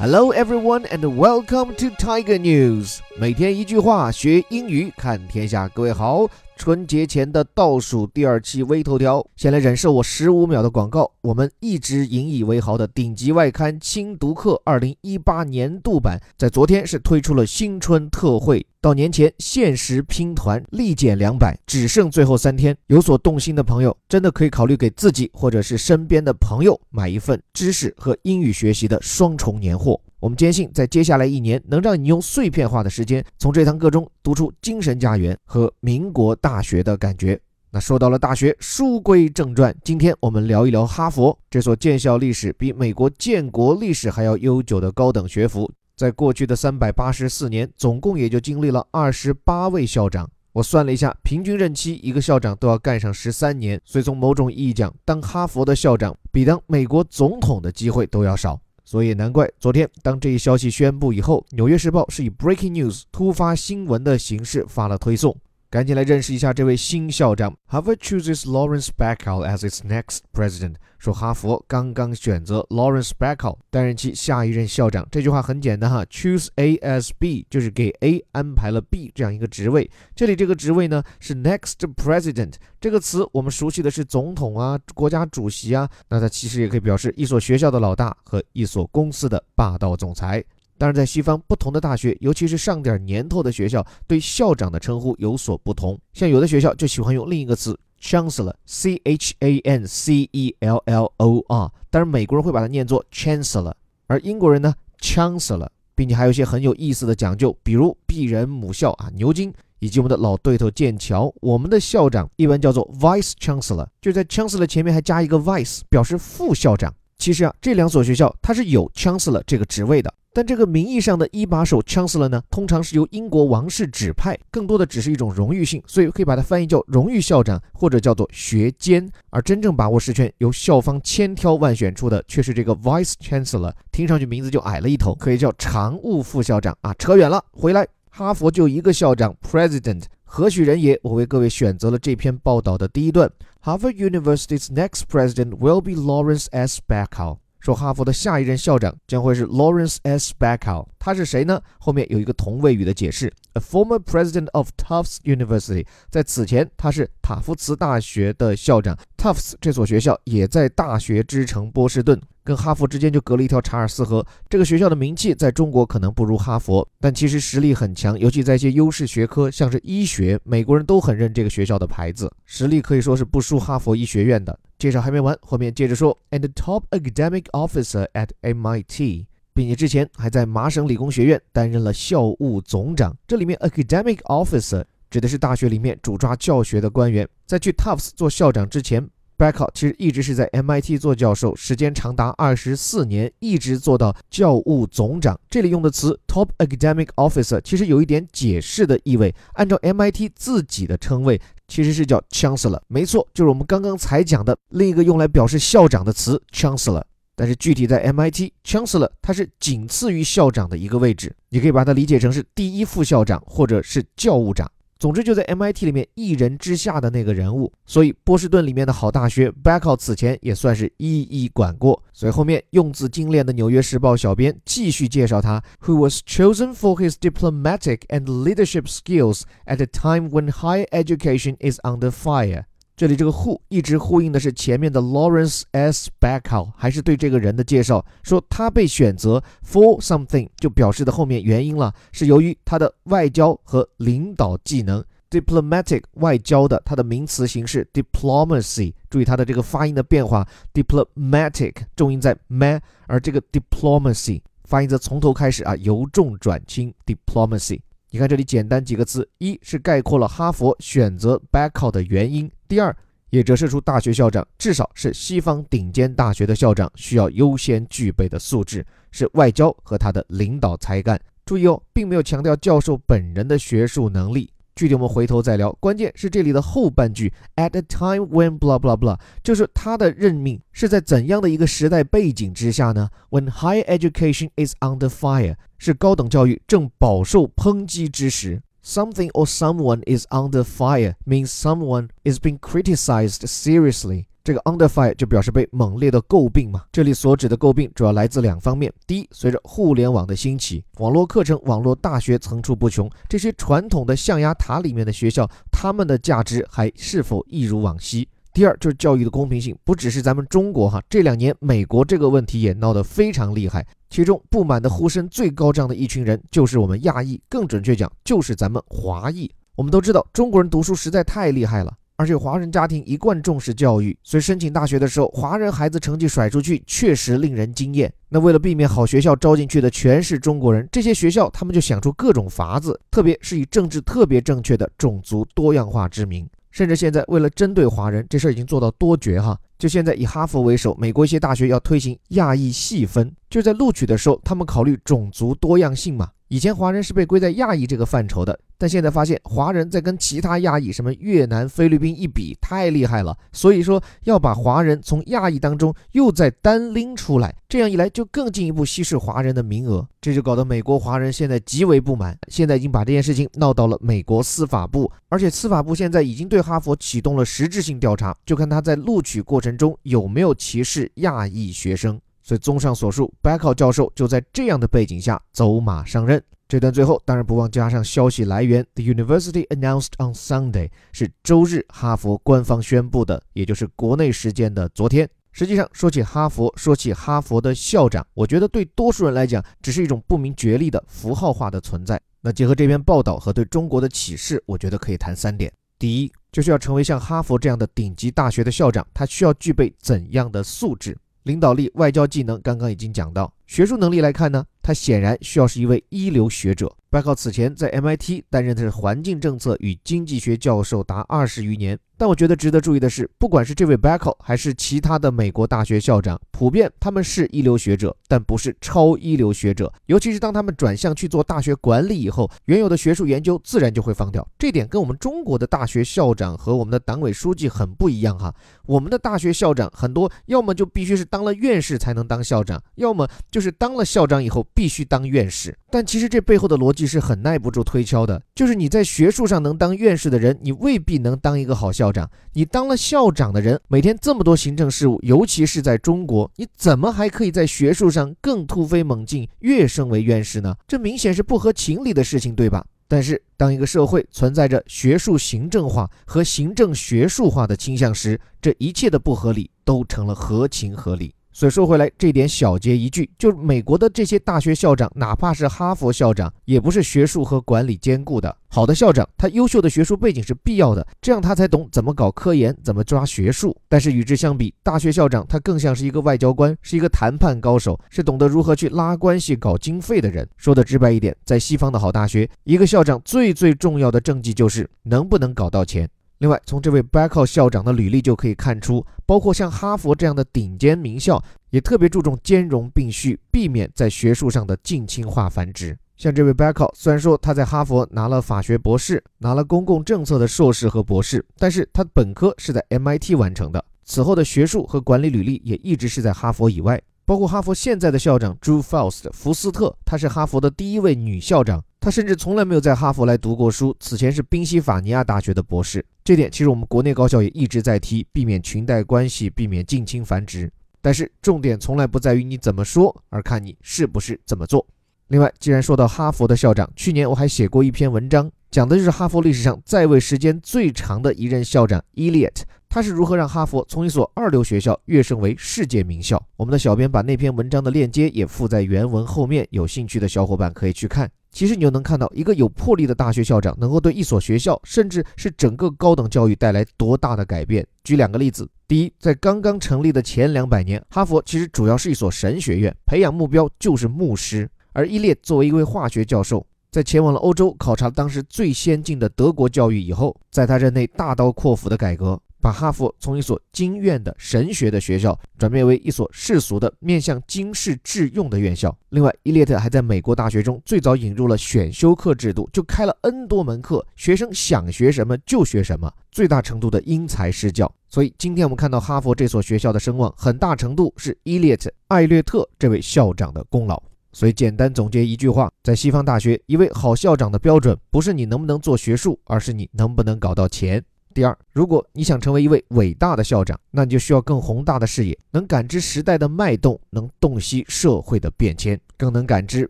Hello everyone and welcome to Tiger News。每天一句话，学英语看天下。各位好， 春节前的倒数第二期微头条，先来忍受我十五秒的广告。我们一直引以为豪的顶级外刊《轻读课》二零一八年度版，在昨天是推出了新春特惠，到年前限时拼团，立减两百，只剩最后三天。有所动心的朋友，真的可以考虑给自己或者是身边的朋友买一份知识和英语学习的双重年货。我们坚信，在接下来一年，能让你用碎片化的时间，从这堂课中读出精神家园和民国大学的感觉。那说到了大学，书归正传，今天我们聊一聊哈佛这所建校历史比美国建国历史还要悠久的高等学府。在过去的三百八十四年，总共也就经历了二十八位校长。我算了一下，平均任期一个校长都要干上十三年，所以从某种意义讲，当哈佛的校长比当美国总统的机会都要少。所以难怪昨天当这一消息宣布以后，《纽约时报》是以 breaking news 突发新闻的形式发了推送。赶紧来认识一下这位新校长。Harvard chooses Lawrence Bacow as its next president。说哈佛刚刚选择 Lawrence Bacow 担任其下一任校长。这句话很简单哈，choose A as B 就是给 A 安排了 B 这样一个职位。这里这个职位呢是 next president 这个词，我们熟悉的是总统啊、国家主席啊，那它其实也可以表示一所学校的老大和一所公司的霸道总裁。当然，在西方不同的大学，尤其是上点年头的学校，对校长的称呼有所不同。像有的学校就喜欢用另一个词，chancellor，c h a n c e l l o r。当然，美国人会把它念作 chancellor，而英国人呢，chancellor，并且还有一些很有意思的讲究，比如鄙人母校啊，牛津，以及我们的老对头剑桥，我们的校长一般叫做 vice chancellor，就在 chancellor 前面还加一个 vice，表示副校长。其实啊，这两所学校它是有 chancellor 这个职位的。但这个名义上的一把手 chancellor 呢，通常是由英国王室指派，更多的只是一种荣誉性，所以可以把它翻译叫荣誉校长或者叫做学监。而真正把握实权，由校方千挑万选出的，却是这个 vice chancellor，听上去名字就矮了一头，可以叫常务副校长啊。扯远了，回来，哈佛就一个校长 president，何许人也？我为各位选择了这篇报道的第一段：Harvard University's next president will be Lawrence S. Bacow。 说哈佛的下一任校长将会是 Lawrence S. Bacow，他是谁呢？后面有一个同位语的解释，a former president of Tufts University，在此前他是塔夫茨大学的校长。Tufts 这所学校也在大学之城波士顿，跟哈佛之间就隔了一条查尔斯河。这个学校的名气在中国可能不如哈佛，但其实实力很强，尤其在一些优势学科，像是医学，美国人都很认这个学校的牌子，实力可以说是不输哈佛医学院的。介绍还没完，后面接着说，and top academic officer at MIT，并且之前还在麻省理工学院担任了校务总长。这里面 academic officer 指的是大学里面主抓教学的官员。在去 Tufts 做校长之前。Bacow 其实一直是在 MIT 做教授，时间长达二十四年，一直做到教务总长。这里用的词 top academic officer 其实有一点解释的意味。按照 MIT 自己的称谓，其实是叫 chancellor，没错，就是我们刚刚才讲的另一个用来表示校长的词 chancellor。但是具体在 MIT，chancellor 它是仅次于校长的一个位置，你可以把它理解成是第一副校长或者是教务长。总之就在 MIT 里面一人之下的那个人物，所以波士顿里面的好大学 Bacow 此前也算是一一管过。所以后面用字精炼的《纽约时报》小编继续介绍他，Who was chosen for his diplomatic and leadership skills at a time when higher education is under fire。这里这个 who 一直呼应的是前面的 Lawrence S. Bacow，还是对这个人的介绍，说他被选择 for something，就表示的后面原因了，是由于他的外交和领导技能，diplomatic 外交的，它的名词形式 diplomacy，注意它的这个发音的变化，diplomatic 重音在 ma，而这个 diplomacy 发音则从头开始啊，由重转轻，diplomacy。你看这里简单几个字，一是概括了哈佛选择 b a c k o u t 的原因。第二，也折射出大学校长至少是西方顶尖大学的校长需要优先具备的素质，是外交和他的领导才干。注意哦，并没有强调教授本人的学术能力。具体我们回头再聊。关键是这里的后半句，at a time when blah blah blah，就是他的任命是在怎样的一个时代背景之下呢？When higher education is under fire，是高等教育正饱受抨击之时。Something or someone is under fire means someone is being criticized seriously。 这个 under fire 就表示被猛烈的诟病嘛。这里所指的诟病主要来自两方面：第一，随着互联网的兴起，网络课程、网络大学层出不穷，这些传统的象牙塔里面的学校，他们的价值还是否一如往昔？第二就是教育的公平性，不只是咱们中国哈，这两年美国这个问题也闹得非常厉害，其中不满的呼声最高涨的一群人就是我们亚裔，更准确讲就是咱们华裔。我们都知道中国人读书实在太厉害了，而且华人家庭一贯重视教育，所以申请大学的时候，华人孩子成绩甩出去确实令人惊艳。那为了避免好学校招进去的全是中国人，这些学校他们就想出各种法子，特别是以政治特别正确的种族多样化之名。甚至现在为了针对华人，这事儿已经做到多绝哈！就现在以哈佛为首，美国一些大学要推行亚裔细分，就在录取的时候，他们考虑种族多样性嘛。以前华人是被归在亚裔这个范畴的，但现在发现华人在跟其他亚裔，什么越南、菲律宾一比，太厉害了。所以说要把华人从亚裔当中又再单拎出来，这样一来就更进一步稀释华人的名额，这就搞得美国华人现在极为不满。现在已经把这件事情闹到了美国司法部，而且司法部现在已经对哈佛启动了实质性调查，就看他在录取过程中有没有歧视亚裔学生。所以，综上所述 b a c k 教授就在这样的背景下走马上任。这段最后当然不忘加上消息来源：The University announced on Sunday 是周日哈佛官方宣布的，也就是国内时间的昨天。实际上，说起哈佛，说起哈佛的校长，我觉得对多数人来讲，只是一种不明觉厉的符号化的存在。那结合这篇报道和对中国的启示，我觉得可以谈三点：第一，就是要成为像哈佛这样的顶级大学的校长，他需要具备怎样的素质？领导力、外交技能，刚刚已经讲到。学术能力来看呢，他显然需要是一位一流学者。拜考此前在 MIT 担任的是环境政策与经济学教授达二十余年。但我觉得值得注意的是，不管是这位 Backel 还是其他的美国大学校长，普遍他们是一流学者，但不是超一流学者。尤其是当他们转向去做大学管理以后，原有的学术研究自然就会放掉。这点跟我们中国的大学校长和我们的党委书记很不一样哈。我们的大学校长很多，要么就必须是当了院士才能当校长，要么就是当了校长以后必须当院士。但其实这背后的逻辑是很耐不住推敲的，就是你在学术上能当院士的人，你未必能当一个好校。长，你当了校长的人，每天这么多行政事务，尤其是在中国，你怎么还可以在学术上更突飞猛进，跃升为院士呢？这明显是不合情理的事情，对吧？但是，当一个社会存在着学术行政化和行政学术化的倾向时，这一切的不合理都成了合情合理。所以说回来，这点小结一句，就是美国的这些大学校长，哪怕是哈佛校长，也不是学术和管理兼顾的。好的校长，他优秀的学术背景是必要的，这样他才懂怎么搞科研，怎么抓学术。但是与之相比，大学校长他更像是一个外交官，是一个谈判高手，是懂得如何去拉关系、搞经费的人。说的直白一点，在西方的好大学，一个校长最最重要的政绩就是能不能搞到钱。另外，从这位 b a c k 校长的履历就可以看出，包括像哈佛这样的顶尖名校，也特别注重兼容并蓄，避免在学术上的近亲化繁殖。像这位 b a c k 虽然说他在哈佛拿了法学博士，拿了公共政策的硕士和博士，但是他本科是在 MIT 完成的，此后的学术和管理履历也一直是在哈佛以外。包括哈佛现在的校长 Drew Faust 福斯特，她是哈佛的第一位女校长。她甚至从来没有在哈佛来读过书，此前是宾夕法尼亚大学的博士。这点其实我们国内高校也一直在提，避免裙带关系，避免近亲繁殖。但是重点从来不在于你怎么说，而看你是不是怎么做。另外，既然说到哈佛的校长，去年我还写过一篇文章，讲的就是哈佛历史上在位时间最长的一任校长 Eliot，他是如何让哈佛从一所二流学校跃升为世界名校。我们的小编把那篇文章的链接也附在原文后面，有兴趣的小伙伴可以去看。其实你就能看到，一个有魄力的大学校长能够对一所学校，甚至是整个高等教育带来多大的改变。举两个例子：第一，在刚刚成立的前两百年，哈佛其实主要是一所神学院，培养目标就是牧师。而伊列作为一位化学教授，在前往了欧洲考察当时最先进的德国教育以后，在他任内大刀阔斧的改革。把哈佛从一所经院的神学的学校转变为一所世俗的面向经世致用的院校。另外，伊列特还在美国大学中最早引入了选修课制度，就开了 N 多门课，学生想学什么就学什么，最大程度的因材施教。所以，今天我们看到哈佛这所学校的声望，很大程度是伊列特艾略特这位校长的功劳。所以，简单总结一句话，在西方大学，一位好校长的标准不是你能不能做学术，而是你能不能搞到钱。第二，如果你想成为一位伟大的校长，那你就需要更宏大的视野，能感知时代的脉动，能洞悉社会的变迁，更能感知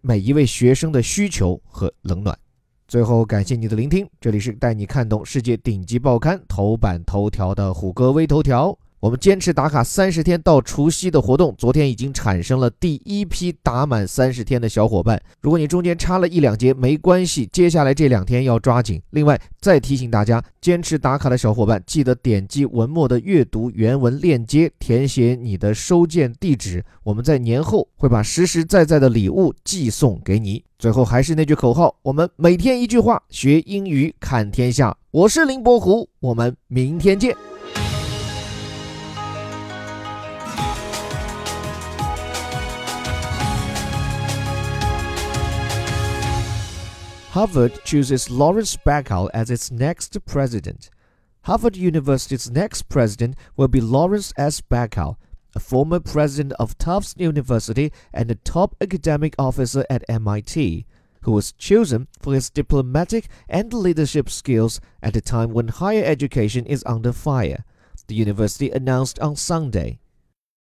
每一位学生的需求和冷暖。最后，感谢你的聆听，这里是带你看懂世界顶级报刊头版头条的虎哥微头条。我们坚持打卡三十天到除夕的活动，昨天已经产生了第一批打满三十天的小伙伴。如果你中间差了一两节，没关系，接下来这两天要抓紧。另外，再提醒大家，坚持打卡的小伙伴，记得点击文末的阅读原文链接，填写你的收件地址，我们在年后会把实实在在的礼物寄送给你。最后还是那句口号，我们每天一句话，学英语看天下。我是林伯虎，我们明天见。Harvard chooses Lawrence Bacow as its next president. Harvard University's next president will be Lawrence S. Bacow, a former president of Tufts University and a top academic officer at MIT, who was chosen for his diplomatic and leadership skills at a time when higher education is under fire, the university announced on Sunday.